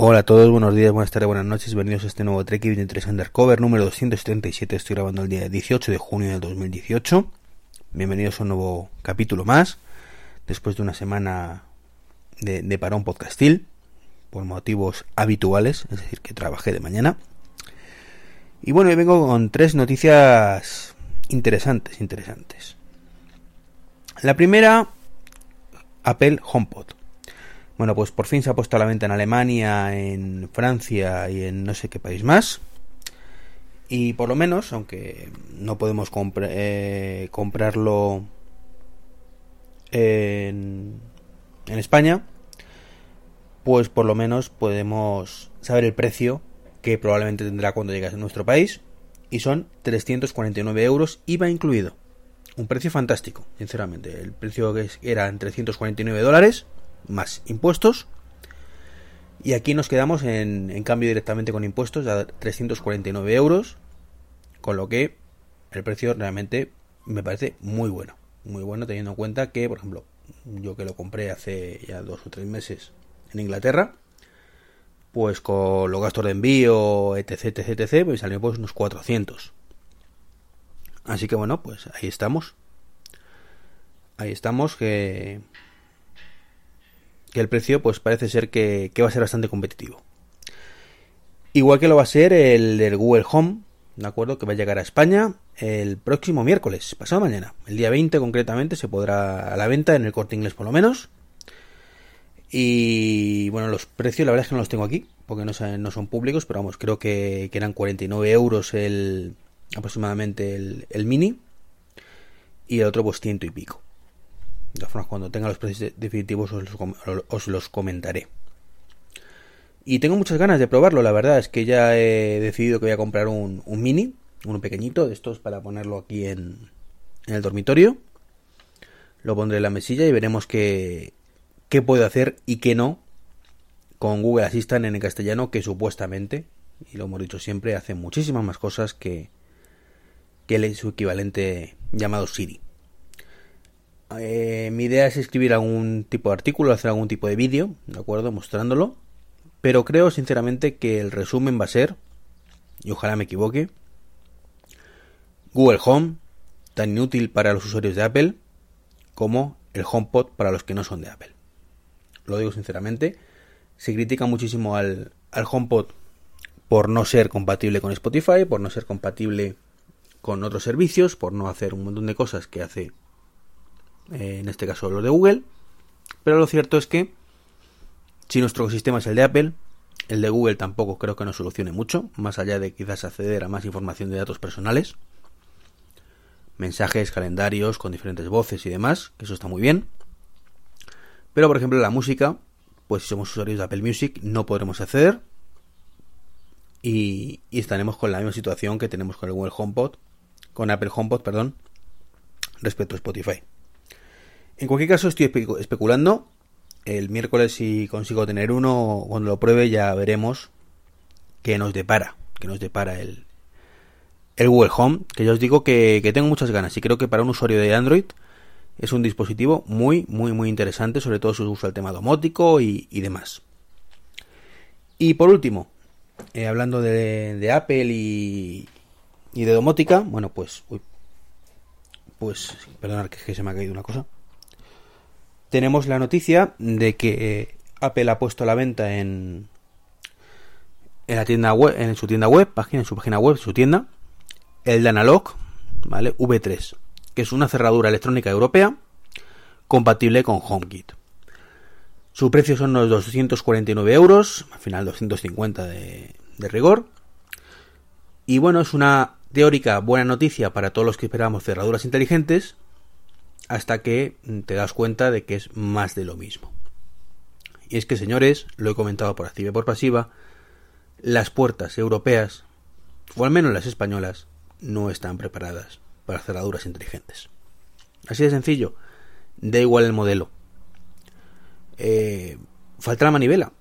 Hola a todos, buenos días, buenas tardes, buenas noches, bienvenidos a este nuevo Trek 23 Undercover número 277, estoy grabando el día 18 de junio del 2018. Bienvenidos a un nuevo capítulo más, después de una semana de, de parón podcastil, por motivos habituales, es decir, que trabajé de mañana. Y bueno, hoy vengo con tres noticias interesantes, interesantes. La primera, Apple HomePod. Bueno, pues por fin se ha puesto a la venta en Alemania, en Francia y en no sé qué país más. Y por lo menos, aunque no podemos eh, comprarlo en, España, pues por lo menos podemos saber el precio que probablemente tendrá cuando llegue a nuestro país. Y son 349 euros, IVA incluido. Un precio fantástico, sinceramente. El precio que era en 349 dólares más impuestos. Y aquí nos quedamos en, cambio directamente con impuestos a 349 euros. Con lo que el precio realmente me parece muy bueno. Muy bueno teniendo en cuenta que, por ejemplo, yo que lo compré hace ya dos o tres meses en Inglaterra, pues con los gastos de envío, etc, etc, etc, pues salió pues unos 400. Así que bueno, pues ahí estamos. Ahí estamos que que el precio pues parece ser que, va a ser bastante competitivo. Igual que lo va a ser el del Google Home, ¿de acuerdo? Que va a llegar a España el próximo miércoles, pasado mañana. El día 20 concretamente se podrá a la venta en el corte inglés por lo menos. Y bueno, los precios la verdad es que no los tengo aquí, porque no, son públicos, pero vamos, creo que, eran 49 euros el aproximadamente el, el mini. Y el otro pues ciento y pico. De todas formas, cuando tenga los precios definitivos os los, comentaré. Y tengo muchas ganas de probarlo, la verdad es que ya he decidido que voy a comprar un, mini, uno pequeñito de estos para ponerlo aquí en, en el dormitorio. Lo pondré en la mesilla y veremos qué, qué puedo hacer y qué no con Google Assistant en el castellano, que supuestamente, y lo hemos dicho siempre, hace muchísimas más cosas que, que su equivalente llamado Siri. Eh, mi idea es escribir algún tipo de artículo, hacer algún tipo de vídeo, ¿de acuerdo? Mostrándolo. Pero creo sinceramente que el resumen va a ser, y ojalá me equivoque, Google Home, tan inútil para los usuarios de Apple como el HomePod para los que no son de Apple. Lo digo sinceramente. Se critica muchísimo al, al HomePod por no ser compatible con Spotify, por no ser compatible con otros servicios, por no hacer un montón de cosas que hace en este caso los de Google, pero lo cierto es que si nuestro sistema es el de Apple, el de Google tampoco creo que nos solucione mucho, más allá de quizás acceder a más información de datos personales, mensajes, calendarios con diferentes voces y demás, que eso está muy bien. Pero por ejemplo la música, pues si somos usuarios de Apple Music no podremos acceder y, y estaremos con la misma situación que tenemos con el Google HomePod, con Apple HomePod, perdón, respecto a Spotify. En cualquier caso, estoy especulando. El miércoles, si consigo tener uno, cuando lo pruebe, ya veremos qué nos depara. Qué nos depara el, el Google Home. Que ya os digo que, tengo muchas ganas. Y creo que para un usuario de Android es un dispositivo muy, muy, muy interesante. Sobre todo si usa el tema domótico y, demás. Y por último, eh, hablando de, Apple y, y de domótica, bueno, pues. Pues, perdonad que se me ha caído una cosa tenemos la noticia de que eh, Apple ha puesto a la venta en, en su tienda web, página, en su página web, su tienda, el de Analog, ¿vale? V3, que es una cerradura electrónica europea compatible con HomeKit. Su precio son unos 249 euros, al final 250 de, de rigor. Y bueno, es una teórica buena noticia para todos los que esperamos cerraduras inteligentes, hasta que te das cuenta de que es más de lo mismo. Y es que, señores, lo he comentado por activa y por pasiva, las puertas europeas, o al menos las españolas, no están preparadas para cerraduras inteligentes. Así de sencillo, da igual el modelo. Eh, falta la manivela.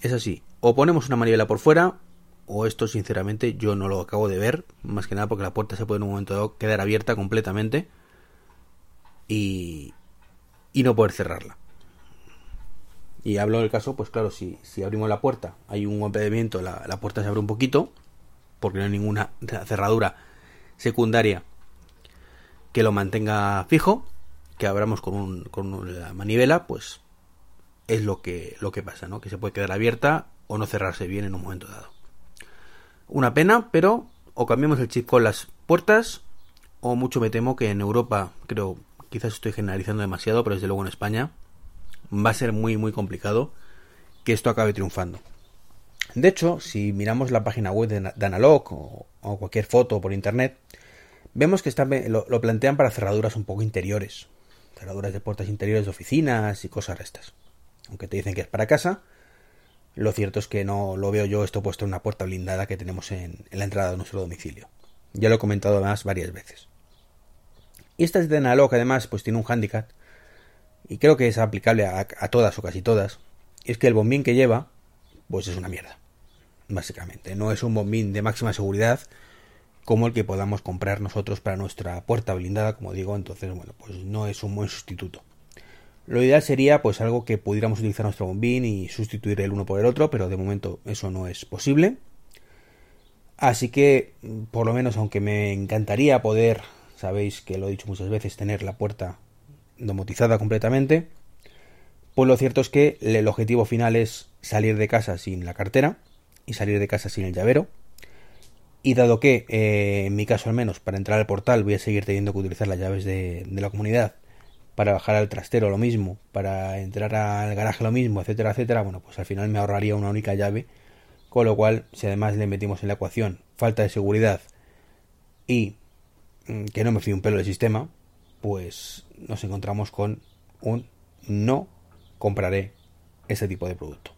Es así. O ponemos una manivela por fuera, o esto sinceramente yo no lo acabo de ver, más que nada porque la puerta se puede en un momento dado quedar abierta completamente y, no poder cerrarla. Y hablo del caso, pues claro, si, abrimos la puerta, hay un golpe de la, la puerta se abre un poquito, porque no hay ninguna cerradura secundaria que lo mantenga fijo, que abramos con, un, con la manivela, pues es lo que, lo que pasa, ¿no? Que se puede quedar abierta o no cerrarse bien en un momento dado. Una pena, pero o cambiamos el chip con las puertas, o mucho me temo que en Europa, creo, quizás estoy generalizando demasiado, pero desde luego en España, va a ser muy, muy complicado que esto acabe triunfando. De hecho, si miramos la página web de, Analog o, cualquier foto por internet, vemos que lo, plantean para cerraduras un poco interiores, cerraduras de puertas interiores de oficinas y cosas restas. Aunque te dicen que es para casa, lo cierto es que no lo veo yo esto puesto en una puerta blindada que tenemos en, la entrada de nuestro domicilio. Ya lo he comentado además varias veces. Y esta es de Analog además pues tiene un handicap y creo que es aplicable a, todas o casi todas. Y es que el bombín que lleva pues es una mierda. Básicamente. No es un bombín de máxima seguridad como el que podamos comprar nosotros para nuestra puerta blindada, como digo, entonces bueno, pues no es un buen sustituto. Lo ideal sería pues algo que pudiéramos utilizar nuestro bombín y sustituir el uno por el otro, pero de momento eso no es posible. Así que, por lo menos, aunque me encantaría poder, sabéis que lo he dicho muchas veces, tener la puerta domotizada completamente, pues lo cierto es que el objetivo final es salir de casa sin la cartera y salir de casa sin el llavero. Y dado que, eh, en mi caso al menos, para entrar al portal voy a seguir teniendo que utilizar las llaves de la comunidad para bajar al trastero lo mismo, para entrar al garaje lo mismo, etcétera, etcétera, bueno, pues al final me ahorraría una única llave, con lo cual, si además le metimos en la ecuación falta de seguridad y que no me fío un pelo del sistema, pues nos encontramos con un no compraré ese tipo de producto.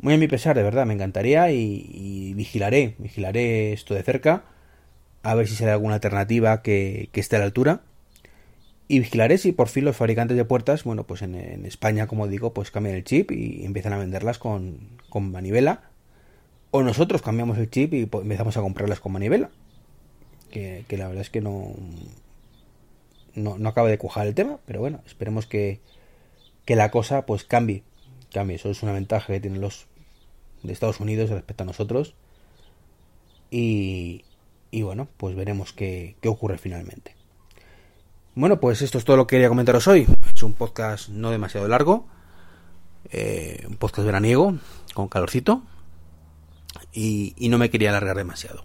Muy a mi pesar, de verdad, me encantaría y, vigilaré, vigilaré esto de cerca, a ver si sale alguna alternativa que, esté a la altura y vigilaré si por fin los fabricantes de puertas, bueno, pues en, España, como digo, pues cambian el chip y empiezan a venderlas con, con manivela. O nosotros cambiamos el chip y empezamos a comprarlas con manivela. Que, la verdad es que no, no, no acaba de cuajar el tema, pero bueno, esperemos que, que la cosa pues cambie. Cambie, eso es una ventaja que tienen los de Estados Unidos respecto a nosotros. Y, y bueno, pues veremos qué, qué ocurre finalmente. Bueno, pues esto es todo lo que quería comentaros hoy. Es un podcast no demasiado largo, eh, un podcast veraniego, con calorcito, y no me quería alargar demasiado.